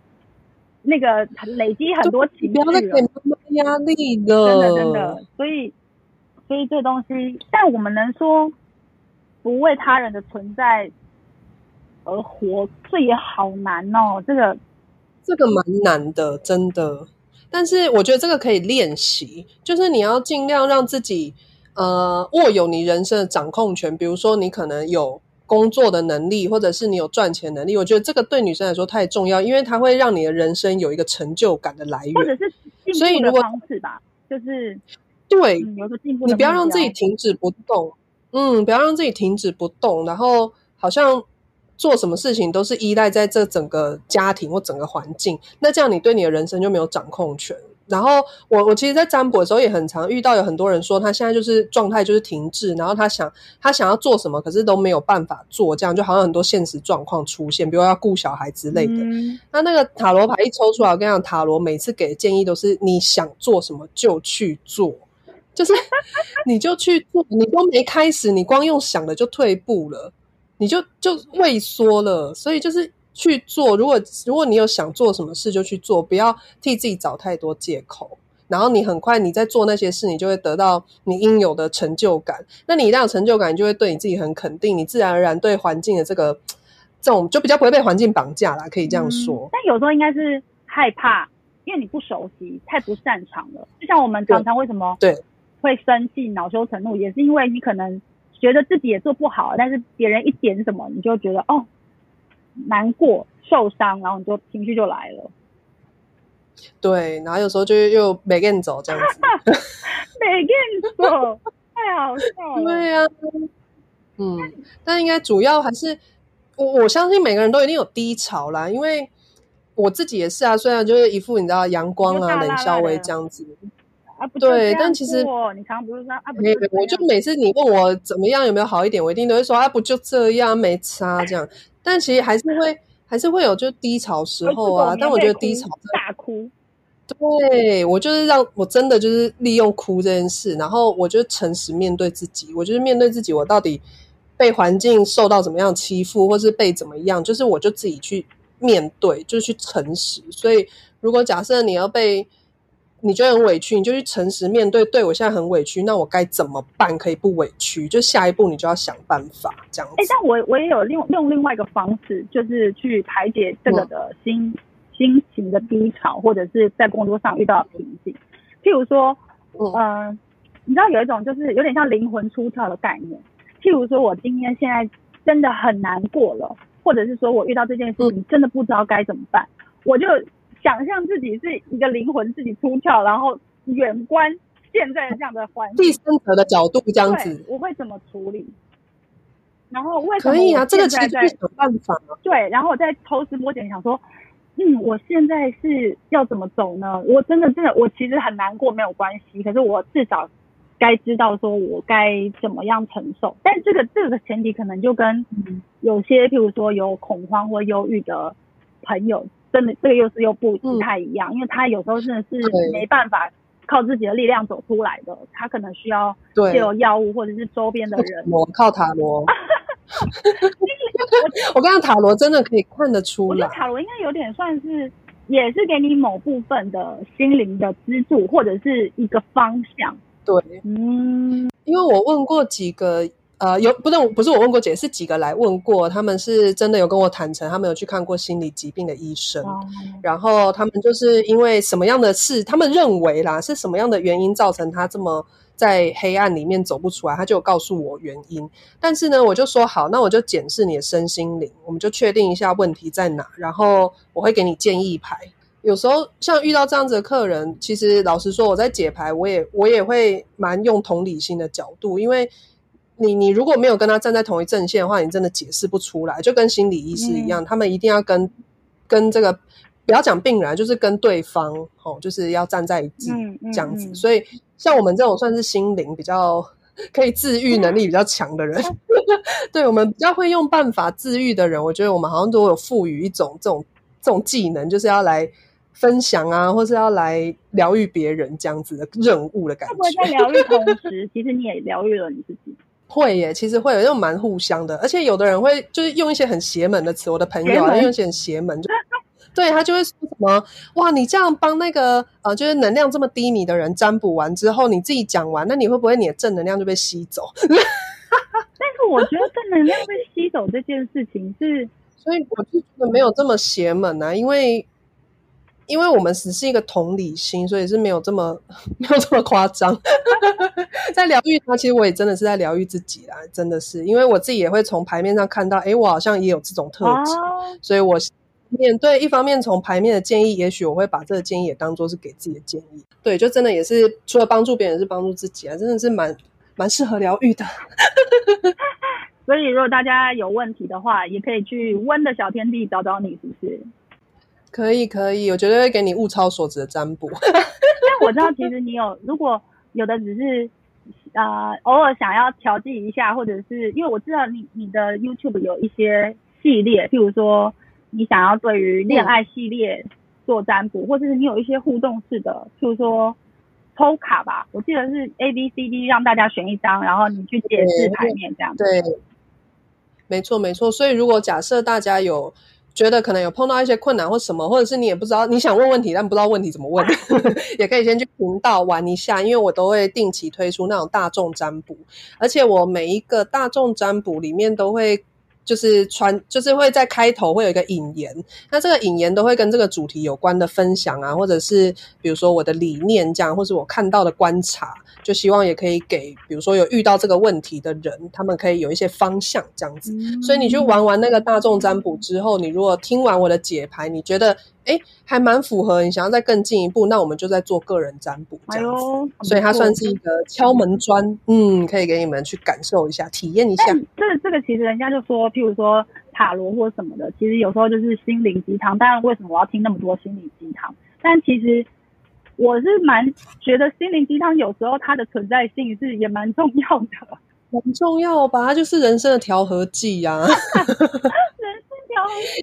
那个累积很多情绪，不要再给妈妈压力了，真的真的。所以所以这东西，但我们能说不为他人的存在。而活，这也好难哦。这个，这个蛮难的，真的。但是我觉得这个可以练习，就是你要尽量让自己呃握有你人生的掌控权。比如说，你可能有工作的能力，或者是你有赚钱能力。我觉得这个对女生来说太重要，因为它会让你的人生有一个成就感的来源，或者是所以如果方式吧，就是对你不要让自己停止不动。嗯，不要让自己停止不动，然后好像。做什么事情都是依赖在这整个家庭或整个环境，那这样你对你的人生就没有掌控权。然后我我其实，在占卜的时候也很常遇到有很多人说，他现在就是状态就是停滞，然后他想他想要做什么，可是都没有办法做，这样就好像很多现实状况出现，比如要顾小孩之类的。那那个塔罗牌一抽出来，我跟你讲，塔罗每次给的建议都是你想做什么就去做，就是你就去做，你都没开始，你光用想的就退步了。你就就畏缩了。所以就是去做，如果如果你有想做什么事，就去做，不要替自己找太多借口。然后你很快你在做那些事，你就会得到你应有的成就感。那你一旦有成就感，你就会对你自己很肯定，你自然而然对环境的这个这种就比较不会被环境绑架啦，可以这样说。但有时候应该是害怕，因为你不熟悉，太不擅长了。就像我们常常为什么对会生气、恼羞成怒，也是因为你可能觉得自己也做不好，但是别人一点什么，你就觉得哦难过、受伤，然后你就情绪就来了。对，然后有时候就又没跟走这样子，没跟走，太好笑了。对呀，嗯，但应该主要还是我我相信每个人都一定有低潮啦，因为我自己也是啊。虽然就是一副你知道阳光啊、冷笑微这样子，啊不，对，但其实你常不是说啊，没有，我就每次你问我怎么样，有没有好一点，我一定都会说啊，不就这样，没差这样。但其实还是会。还是会有就低潮时候啊，但我觉得低潮大哭，对我就是让我真的就是利用哭这件事，然后我就诚实面对自己，我就是面对自己，我到底被环境受到怎么样欺负，或是被怎么样，就是我就自己去面对，就是去诚实。所以如果假设你要被。你觉得很委屈，你就去诚实面对。对我现在很委屈，那我该怎么办可以不委屈？就下一步你就要想办法这样。哎，但我我也有另用另外一个方式，就是去排解这个的心心情的低潮，或者是在工作上遇到瓶颈。譬如说，嗯，你知道有一种就是有点像灵魂出窍的概念。譬如说我今天现在真的很难过了，或者是说我遇到这件事情真的不知道该怎么办，我就。想象自己是一个灵魂，自己出窍，然后远观现在的这样的环境，第三者的角度这样子，我会怎么处理？然后为什么可以啊？这个在在想办法。对，然后我在抽丝剥茧，想说，嗯，我现在是要怎么走呢？我真的真的，我其实很难过，没有关系。可是我至少该知道，说我该怎么样承受。但这个这个前提，可能就跟有些，譬如说有恐慌或忧郁的朋友。真的，这个又是又不不太一样，因为他有时候真的是没办法靠自己的力量走出来的，他可能需要借由药物或者是周边的人。我靠塔罗，我刚刚塔罗真的可以看得出来。我觉得塔罗应该有点算是，也是给你某部分的心灵的支柱，或者是一个方向。对，嗯，因为我问过几个。呃，有不是不是我问过姐，是几个来问过，他们是真的有跟我坦诚，他们有去看过心理疾病的医生，然后他们就是因为什么样的事，他们认为啦是什么样的原因造成他这么在黑暗里面走不出来，他就告诉我原因。但是呢，我就说好，那我就检视你的身心灵，我们就确定一下问题在哪，然后我会给你建议牌。有时候像遇到这样子的客人，其实老实说，我在解牌，我也我也会蛮用同理心的角度，因为。你你如果没有跟他站在同一阵线的话，你真的解释不出来，就跟心理医师一样，他们一定要跟跟这个不要讲病人，就是跟对方哦，就是要站在一起这样子。所以像我们这种算是心灵比较可以治愈能力比较强的人，对我们比较会用办法治愈的人，我觉得我们好像都有赋予一种这种这种技能，就是要来分享啊，或是要来疗愈别人这样子的任务的感觉。在疗愈同时，其实你也疗愈了你自己。会耶，其实会有，那种蛮互相的，而且有的人会就是用一些很邪门的词，我的朋友啊，用一些很邪门，就对他就会说什么哇，你这样帮那个呃，就是能量这么低迷的人占卜完之后，你自己讲完，那你会不会你的正能量就被吸走？但是我觉得正能量被吸走这件事情是，所以我就觉得没有这么邪门啊，因为。因为我们只是一个同理心，所以是没有这么 没有这么夸张。在疗愈他，其实我也真的是在疗愈自己啦，真的是，因为我自己也会从牌面上看到，哎，我好像也有这种特质，所以我面对一方面从牌面的建议，也许我会把这个建议也当做是给自己的建议。对，就真的也是除了帮助别人，是帮助自己啊，真的是蛮蛮适合疗愈的。所以如果大家有问题的话，也可以去温的小天地找找你，是不是？可以可以，我绝对会给你物超所值的占卜。但我知道，其实你有，如果有的只是呃偶尔想要调剂一下，或者是因为我知道你你的 YouTube 有一些系列，譬如说你想要对于恋爱系列做占卜，或者是你有一些互动式的，譬如说抽卡吧，我记得是 A B C D 让大家选一张，然后你去解释牌面这样。对。没错没错。所以如果假设大家有觉得可能有碰到一些困难或什么，或者是你也不知道你想问问题，但不知道问题怎么问，也可以先去频道玩一下，因为我都会定期推出那种大众占卜，而且我每一个大众占卜里面都会。就是传，就是会在开头会有一个引言，那这个引言都会跟这个主题有关的分享啊，或者是比如说我的理念这样，或是我看到的观察，就希望也可以给，比如说有遇到这个问题的人，他们可以有一些方向这样子。所以你去玩完那个大众占卜之后，你如果听完我的解牌，你觉得。哎，还蛮符合。你想要再更进一步，那我们就在做个人占卜这样子。所以它算是一个敲门砖，嗯，可以给你们去感受一下、体验一下。这这个其实人家就说，譬如说塔罗或什么的，其实有时候就是心灵鸡汤。当然，为什么我要听那么多心灵鸡汤？但其实我是蛮觉得心灵鸡汤有时候它的存在性是也蛮重要的，很重要吧？它就是人生的调和剂呀。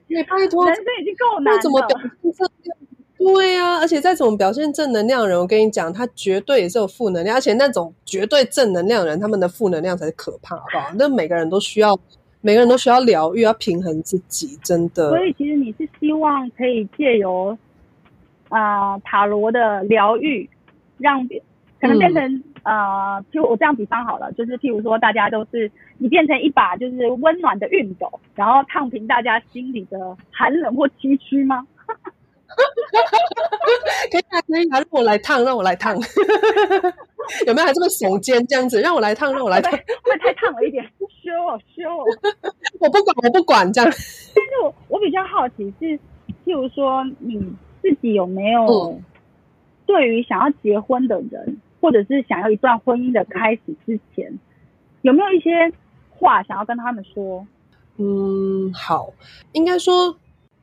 也拜托，人生已经够难了。怎么表现正能量？对呀，而且再怎么表现正能量的人，我跟你讲，他绝对也是有负能量。而且那种绝对正能量人，他们的负能量才是可怕，好不好？那每个人都需要，每个人都需要疗愈，要平衡自己，真的。所以其实你是希望可以借由啊塔罗的疗愈，让可能变成。呃，就我这样比方好了，就是譬如说，大家都是你变成一把就是温暖的熨斗，然后烫平大家心里的寒冷或崎岖吗？可以啊，可以啊，让我来烫，让我来烫，有没有还这么耸肩这样子？让我来烫，让我来烫，会太烫了一点，羞哦羞哦，我不管，我不管这样。但是我我比较好奇是，譬如说你自己有没有对于想要结婚的人？或者是想要一段婚姻的开始之前，有没有一些话想要跟他们说？嗯，好，应该说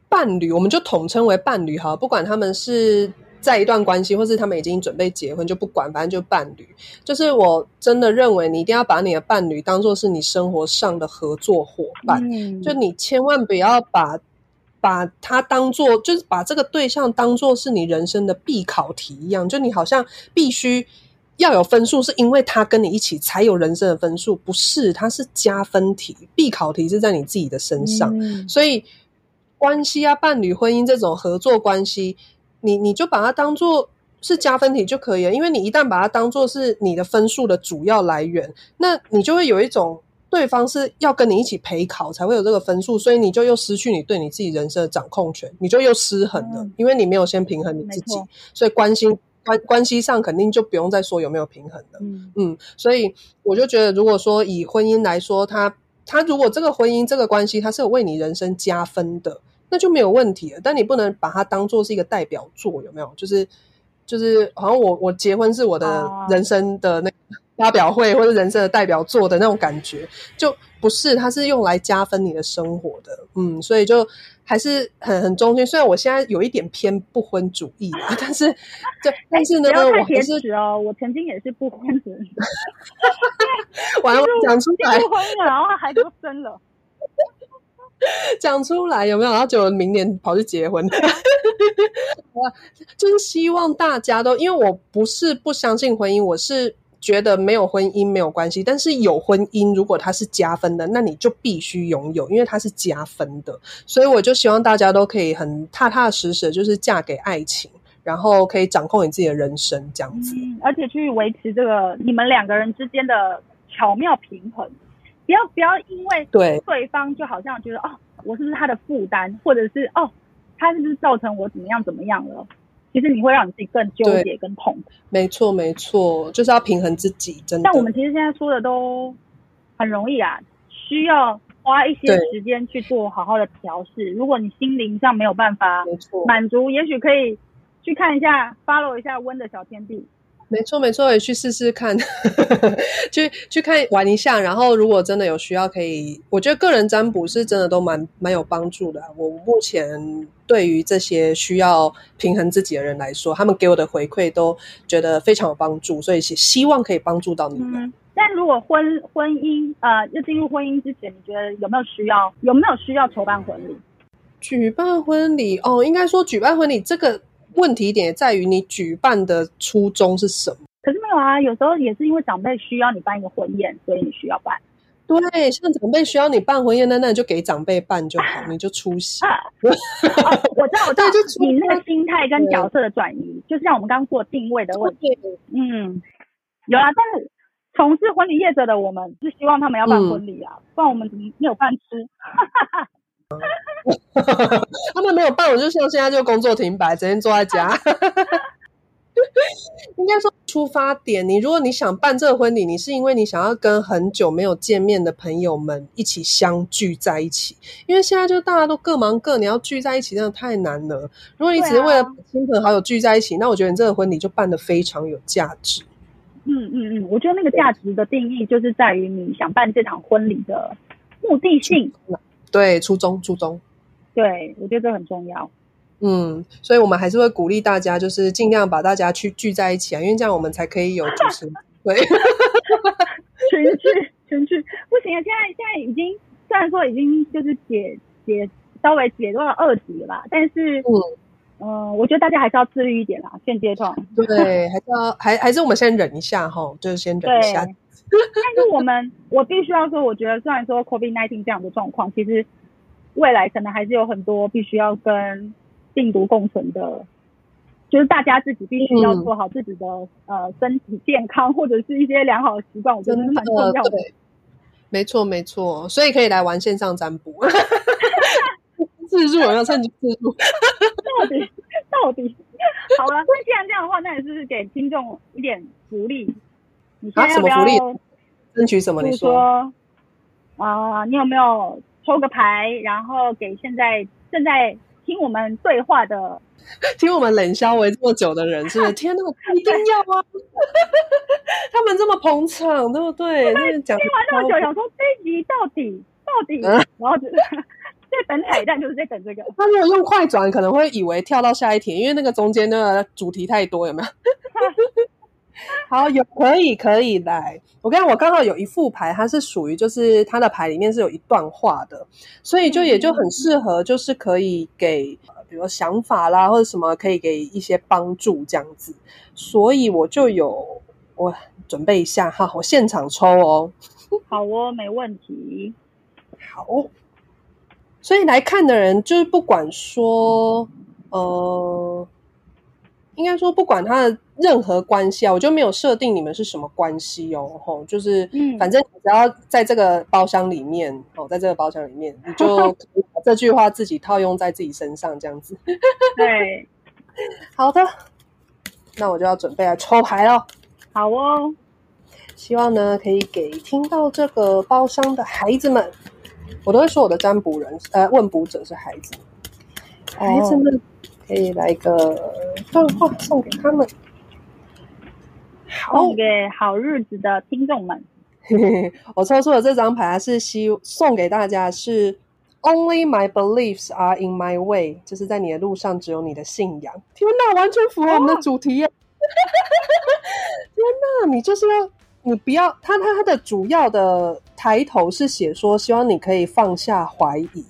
伴侣，我们就统称为伴侣哈。不管他们是在一段关系，或是他们已经准备结婚，就不管，反正就伴侣。就是我真的认为，你一定要把你的伴侣当做是你生活上的合作伙伴。就你千万不要把把他当做，就是把这个对象当做是你人生的必考题一样。就你好像必须。要有分数，是因为他跟你一起才有人生的分数，不是？它是加分题，必考题是在你自己的身上。所以，关系啊，伴侣、婚姻这种合作关系，你你就把它当做是加分题就可以了。因为你一旦把它当做是你的分数的主要来源，那你就会有一种对方是要跟你一起陪考才会有这个分数，所以你就又失去你对你自己人生的掌控权，你就又失衡了，因为你没有先平衡你自己，所以关心。关关系上肯定就不用再说有没有平衡了，嗯，所以我就觉得，如果说以婚姻来说，他他如果这个婚姻这个关系，他是有为你人生加分的，那就没有问题了。但你不能把它当做是一个代表作，有没有？就是就是好像我我结婚是我的人生的那发表会或者人生的代表作的那种感觉，就不是，它是用来加分你的生活的，嗯，所以就。还是很很中心，虽然我现在有一点偏不婚主义啊，但是，对，但是呢，我还是哦，我曾经也是不婚的，完了讲出来，不婚了，然后孩子都生了，讲出来有没有？然后就明年跑去结婚，我就是希望大家都，因为我不是不相信婚姻，我是。觉得没有婚姻没有关系，但是有婚姻，如果它是加分的，那你就必须拥有，因为它是加分的。所以我就希望大家都可以很踏踏实实，就是嫁给爱情，然后可以掌控你自己的人生，这样子。而且去维持这个你们两个人之间的巧妙平衡，不要不要因为对对方就好像觉得哦，我是不是他的负担，或者是哦，他是不是造成我怎么样怎么样了。其实你会让你自己更纠结、更痛苦。没错，没错，就是要平衡自己。真的。但我们其实现在说的都很容易啊，需要花一些时间去做好好的调试。如果你心灵上没有办法满足，也许可以去看一下，follow 一下温的小天地。没错，没错，也去试试看，去去看玩一下。然后，如果真的有需要，可以，我觉得个人占卜是真的都蛮蛮有帮助的。我目前对于这些需要平衡自己的人来说，他们给我的回馈都觉得非常有帮助，所以希望可以帮助到你们。但如果婚婚姻呃要进入婚姻之前，你觉得有没有需要有没有需要筹办婚礼？举办婚礼哦，应该说举办婚礼这个。问题点在于你举办的初衷是什么？可是没有啊，有时候也是因为长辈需要你办一个婚宴，所以你需要办。对，像长辈需要你办婚宴，那那你就给长辈办就好，你就出席。我知道，我知道，就你那个心态跟角色的转移，就是像我们刚刚做定位的问题。嗯，有啊，但是从事婚礼业者的我们是希望他们要办婚礼啊，不然我们怎么没有饭吃？他们没有办，我就像现在就工作停摆，整天坐在家。应该说出发点，你如果你想办这个婚礼，你是因为你想要跟很久没有见面的朋友们一起相聚在一起。因为现在就大家都各忙各，你要聚在一起真的太难了。如果你只是为了亲朋好友聚在一起，那我觉得你这个婚礼就办的非常有价值。嗯嗯嗯，我觉得那个价值的定义就是在于你想办这场婚礼的目的性。对，初衷初衷。对，我觉得这很重要。嗯，所以我们还是会鼓励大家，就是尽量把大家去聚在一起啊，因为这样我们才可以有主持对，群聚群聚不行啊！现在现在已经虽然说已经就是解解稍微解到了二级了吧，但是嗯嗯，我觉得大家还是要自律一点啦，现阶段对，还是要还还是我们先忍一下哈，就是先忍一下。但是我们我必须要说，我觉得虽然说 COVID nineteen 这样的状况，其实未来可能还是有很多必须要跟病毒共存的，就是大家自己必须要做好自己的呃身体健康或者是一些良好的习惯，我觉得是蛮重要的。没错没错，所以可以来玩线上占卜，自助要趁机自助，到底到底好了。那既然这样的话，那也是给听众一点福利。你现在要不要争取什么？你说啊，你有没有抽个牌，然后给现在正在。听我们对话的，听我们冷笑为这么久的人，是不是？天哪，一定要啊！他们这么捧场，对不对？听完那么久，想说这一集到底到底，然后就是在等彩蛋，就是在等这个。他如果用快转，可能会以为跳到下一题，因为那个中间那个主题太多，有没有？好，有可以可以来。我刚我刚好有一副牌，它是属于就是它的牌里面是有一段话的，所以就也就很适合，就是可以给比如想法啦或者什么，可以给一些帮助这样子。所以我就有我准备一下哈，我现场抽哦。好哦，没问题。好，所以来看的人就是不管说呃。应该说，不管他的任何关系啊，我就没有设定你们是什么关系哦，吼，就是，嗯，反正只要在这个包厢里面，哦，在这个包厢里面，你就 把这句话自己套用在自己身上，这样子。对，好的，那我就要准备来抽牌了。好哦，希望呢可以给听到这个包厢的孩子们，我都会说我的占卜人，呃，问卜者是孩子，孩子们。可以来个段话送给他们，送给好日子的听众们。我抽出的这张牌是希送给大家，是 Only my beliefs are in my way，就是在你的路上只有你的信仰。天哪，完全符合我们的主题耶！天哪，你就是要你不要他他他的主要的抬头是写说，希望你可以放下怀疑，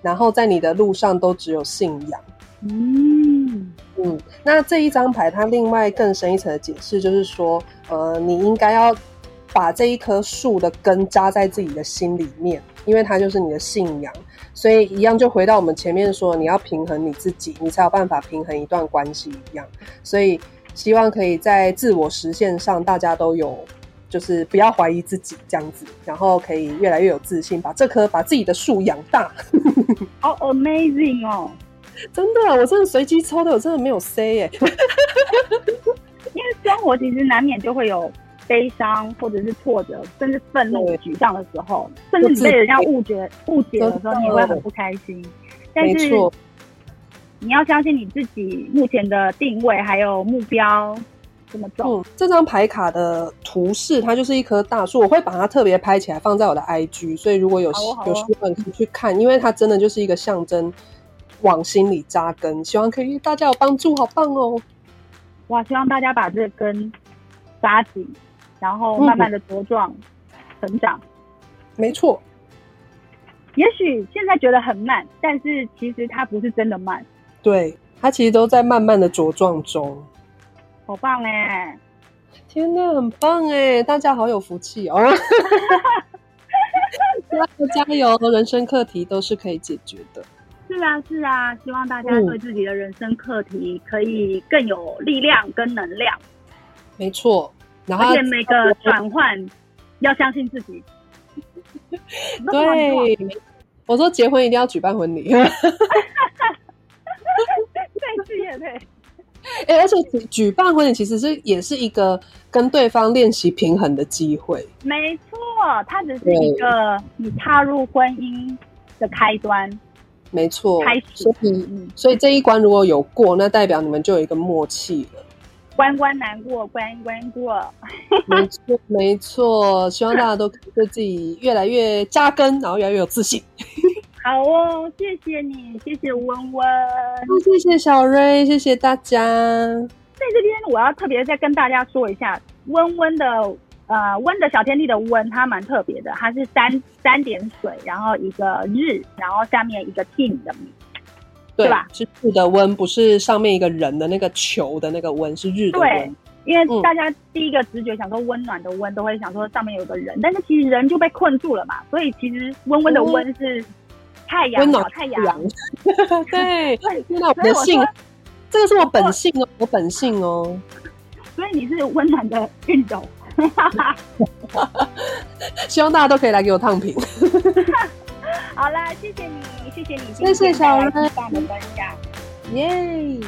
然后在你的路上都只有信仰。嗯嗯，那这一张牌它另外更深一层的解释就是说，呃，你应该要把这一棵树的根扎在自己的心里面，因为它就是你的信仰。所以一样就回到我们前面说，你要平衡你自己，你才有办法平衡一段关系一样。所以希望可以在自我实现上，大家都有就是不要怀疑自己这样子，然后可以越来越有自信，把这棵把自己的树养大。好 amazing 哦！真的，我真的随机抽的，我真的没有 C 耶。因为生活其实难免就会有悲伤，或者是挫折，甚至愤怒、沮丧的时候，甚至你被人家误解、误解的时候，你会很不开心。但是你要相信你自己目前的定位还有目标怎么走。这张牌卡的图示，它就是一棵大树，我会把它特别拍起来放在我的 IG，所以如果有有需要可以去看，因为它真的就是一个象征。往心里扎根，希望可以大家有帮助，好棒哦！哇，希望大家把这根扎紧，然后慢慢的茁壮成长。没错，也许现在觉得很慢，但是其实它不是真的慢。对，它其实都在慢慢的茁壮中。好棒哎！天哪，很棒哎！大家好有福气哦！加油！人生课题都是可以解决的。是啊，是啊，希望大家对自己的人生课题可以更有力量跟能量。没错，然后而且每个转换要相信自己。对，我说结婚一定要举办婚礼。对，是也对。哎，而且举举办婚礼其实是也是一个跟对方练习平衡的机会。没错，它只是一个你踏入婚姻的开端。没错，开始。所以，所以这一关如果有过，那代表你们就有一个默契了。关关难过关关过。没错，没错。希望大家都对自己越来越扎根，然后越来越有自信。好哦，谢谢你，谢谢温温，谢谢小瑞，谢谢大家。在这边，我要特别再跟大家说一下，温温的呃温的小天地的温，它蛮特别的，它是三三点水，然后一个日，然后下面一个 team 的名，对吧？是日的温，不是上面一个人的那个球的那个温，是日的温。因为大家第一个直觉想说温暖的温，都会想说上面有个人，但是其实人就被困住了嘛，所以其实温温的温是。太阳，温暖太阳，对，那我的性，这个是我本性哦，我本性哦，所以你是温暖的运动，希望大家都可以来给我烫平。好啦，谢谢你，谢谢你，谢谢小人的分享，耶。